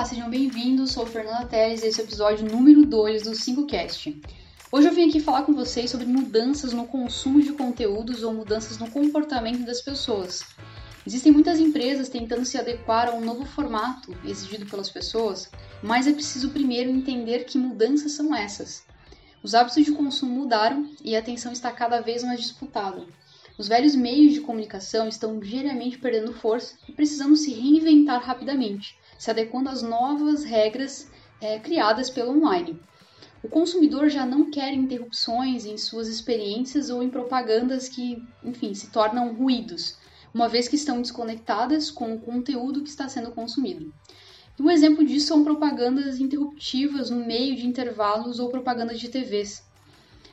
Olá, sejam bem-vindos. Sou Fernanda Teres e esse é o episódio número 2 do 5Cast. Hoje eu vim aqui falar com vocês sobre mudanças no consumo de conteúdos ou mudanças no comportamento das pessoas. Existem muitas empresas tentando se adequar a um novo formato exigido pelas pessoas, mas é preciso primeiro entender que mudanças são essas. Os hábitos de consumo mudaram e a atenção está cada vez mais disputada. Os velhos meios de comunicação estão diariamente perdendo força e precisamos se reinventar rapidamente, se adequando às novas regras é, criadas pelo online. O consumidor já não quer interrupções em suas experiências ou em propagandas que, enfim, se tornam ruídos, uma vez que estão desconectadas com o conteúdo que está sendo consumido. Um exemplo disso são propagandas interruptivas no meio de intervalos ou propagandas de TVs,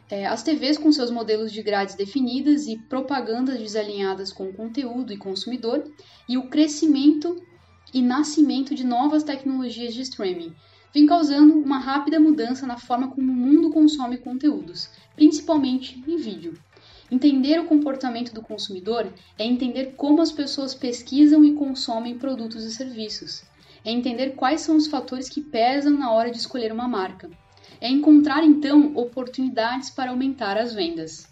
é, as TVs com seus modelos de grades definidas e propagandas desalinhadas com o conteúdo e consumidor, e o crescimento e nascimento de novas tecnologias de streaming, vem causando uma rápida mudança na forma como o mundo consome conteúdos, principalmente em vídeo. Entender o comportamento do consumidor é entender como as pessoas pesquisam e consomem produtos e serviços. É entender quais são os fatores que pesam na hora de escolher uma marca é encontrar então oportunidades para aumentar as vendas.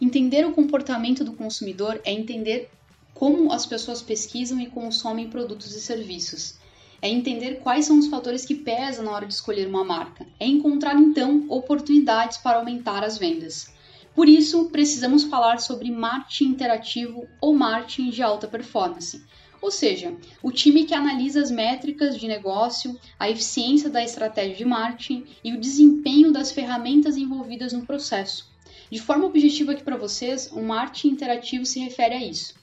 Entender o comportamento do consumidor é entender como as pessoas pesquisam e consomem produtos e serviços. É entender quais são os fatores que pesam na hora de escolher uma marca. É encontrar então oportunidades para aumentar as vendas. Por isso, precisamos falar sobre marketing interativo ou marketing de alta performance, ou seja, o time que analisa as métricas de negócio, a eficiência da estratégia de marketing e o desempenho das ferramentas envolvidas no processo. De forma objetiva aqui para vocês, o marketing interativo se refere a isso.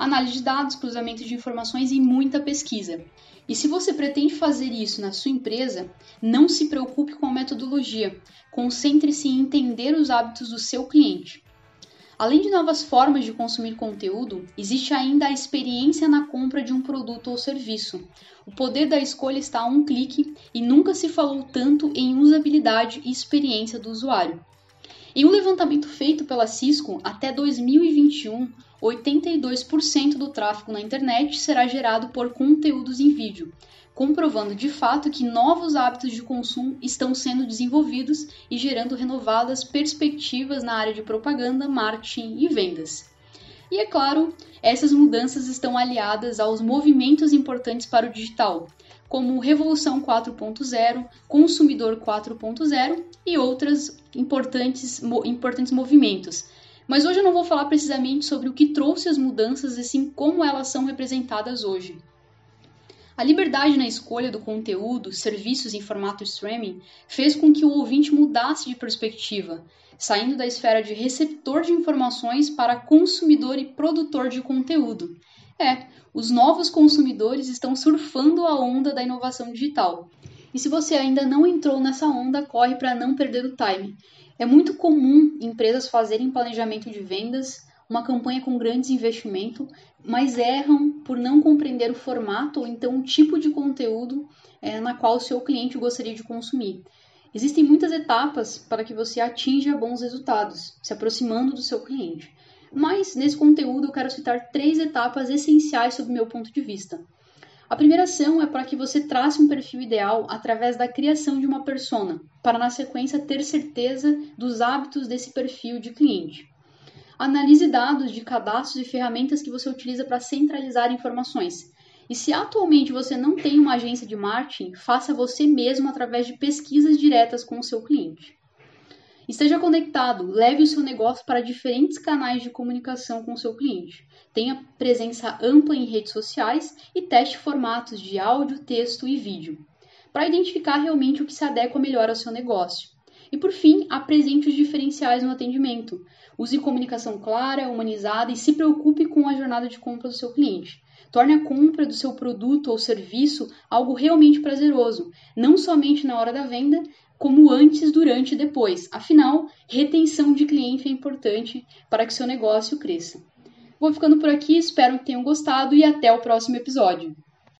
Análise de dados, cruzamento de informações e muita pesquisa. E se você pretende fazer isso na sua empresa, não se preocupe com a metodologia. Concentre-se em entender os hábitos do seu cliente. Além de novas formas de consumir conteúdo, existe ainda a experiência na compra de um produto ou serviço. O poder da escolha está a um clique e nunca se falou tanto em usabilidade e experiência do usuário. Em um levantamento feito pela Cisco, até 2021, 82% do tráfego na internet será gerado por conteúdos em vídeo, comprovando de fato que novos hábitos de consumo estão sendo desenvolvidos e gerando renovadas perspectivas na área de propaganda, marketing e vendas. E é claro, essas mudanças estão aliadas aos movimentos importantes para o digital, como Revolução 4.0, Consumidor 4.0 e outros importantes, importantes movimentos. Mas hoje eu não vou falar precisamente sobre o que trouxe as mudanças e sim como elas são representadas hoje. A liberdade na escolha do conteúdo, serviços em formato streaming, fez com que o ouvinte mudasse de perspectiva, saindo da esfera de receptor de informações para consumidor e produtor de conteúdo. É, os novos consumidores estão surfando a onda da inovação digital. E se você ainda não entrou nessa onda, corre para não perder o time. É muito comum empresas fazerem planejamento de vendas, uma campanha com grandes investimentos, mas erram por não compreender o formato ou então o tipo de conteúdo é, na qual o seu cliente gostaria de consumir. Existem muitas etapas para que você atinja bons resultados, se aproximando do seu cliente. Mas nesse conteúdo eu quero citar três etapas essenciais sob meu ponto de vista. A primeira ação é para que você trace um perfil ideal através da criação de uma persona, para na sequência ter certeza dos hábitos desse perfil de cliente. Analise dados de cadastros e ferramentas que você utiliza para centralizar informações. E se atualmente você não tem uma agência de marketing, faça você mesmo através de pesquisas diretas com o seu cliente. Esteja conectado, leve o seu negócio para diferentes canais de comunicação com o seu cliente. Tenha presença ampla em redes sociais e teste formatos de áudio, texto e vídeo, para identificar realmente o que se adequa melhor ao seu negócio. E por fim, apresente os diferenciais no atendimento. Use comunicação clara, humanizada e se preocupe com a jornada de compra do seu cliente. Torne a compra do seu produto ou serviço algo realmente prazeroso, não somente na hora da venda, como antes, durante e depois. Afinal, retenção de cliente é importante para que seu negócio cresça. Vou ficando por aqui, espero que tenham gostado e até o próximo episódio.